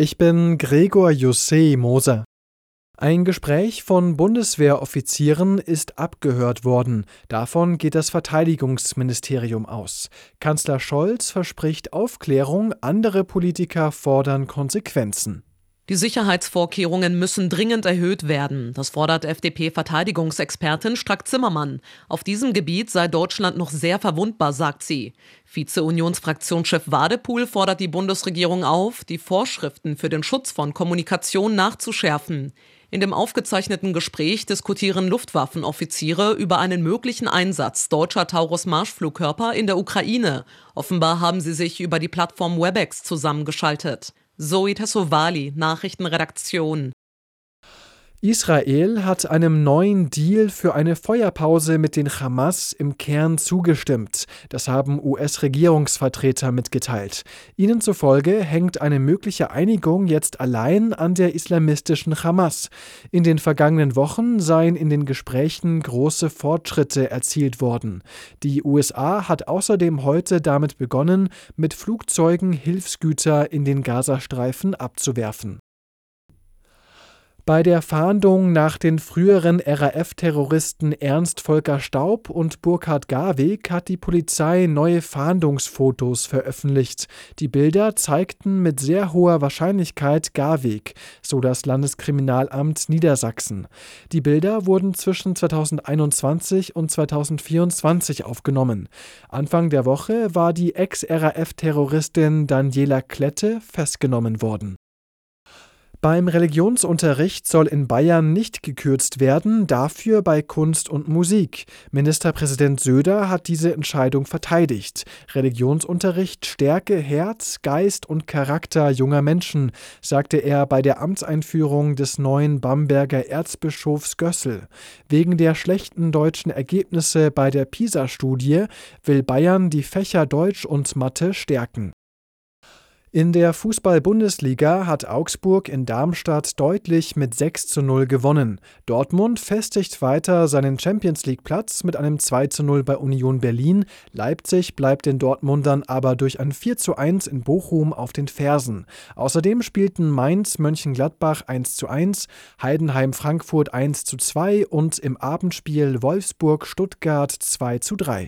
Ich bin Gregor Jussé Moser. Ein Gespräch von Bundeswehroffizieren ist abgehört worden. Davon geht das Verteidigungsministerium aus. Kanzler Scholz verspricht Aufklärung, andere Politiker fordern Konsequenzen. Die Sicherheitsvorkehrungen müssen dringend erhöht werden. Das fordert FDP-Verteidigungsexpertin Strack-Zimmermann. Auf diesem Gebiet sei Deutschland noch sehr verwundbar, sagt sie. Vize-Unionsfraktionschef Wadepool fordert die Bundesregierung auf, die Vorschriften für den Schutz von Kommunikation nachzuschärfen. In dem aufgezeichneten Gespräch diskutieren Luftwaffenoffiziere über einen möglichen Einsatz deutscher Taurus-Marschflugkörper in der Ukraine. Offenbar haben sie sich über die Plattform WebEx zusammengeschaltet. Zoe Tassovali, Nachrichtenredaktion. Israel hat einem neuen Deal für eine Feuerpause mit den Hamas im Kern zugestimmt. Das haben US-Regierungsvertreter mitgeteilt. Ihnen zufolge hängt eine mögliche Einigung jetzt allein an der islamistischen Hamas. In den vergangenen Wochen seien in den Gesprächen große Fortschritte erzielt worden. Die USA hat außerdem heute damit begonnen, mit Flugzeugen Hilfsgüter in den Gazastreifen abzuwerfen. Bei der Fahndung nach den früheren RAF-Terroristen Ernst Volker Staub und Burkhard Garweg hat die Polizei neue Fahndungsfotos veröffentlicht. Die Bilder zeigten mit sehr hoher Wahrscheinlichkeit Garweg, so das Landeskriminalamt Niedersachsen. Die Bilder wurden zwischen 2021 und 2024 aufgenommen. Anfang der Woche war die Ex-RAF-Terroristin Daniela Klette festgenommen worden. Beim Religionsunterricht soll in Bayern nicht gekürzt werden, dafür bei Kunst und Musik. Ministerpräsident Söder hat diese Entscheidung verteidigt. Religionsunterricht stärke Herz, Geist und Charakter junger Menschen, sagte er bei der Amtseinführung des neuen Bamberger Erzbischofs Gössel. Wegen der schlechten deutschen Ergebnisse bei der PISA-Studie will Bayern die Fächer Deutsch und Mathe stärken. In der Fußball-Bundesliga hat Augsburg in Darmstadt deutlich mit 6 zu 0 gewonnen. Dortmund festigt weiter seinen Champions League-Platz mit einem 2 zu 0 bei Union Berlin. Leipzig bleibt den Dortmundern aber durch ein 4 zu 1 in Bochum auf den Fersen. Außerdem spielten Mainz Mönchengladbach 1 zu 1, Heidenheim Frankfurt 1 zu 2 und im Abendspiel Wolfsburg Stuttgart 2 zu 3.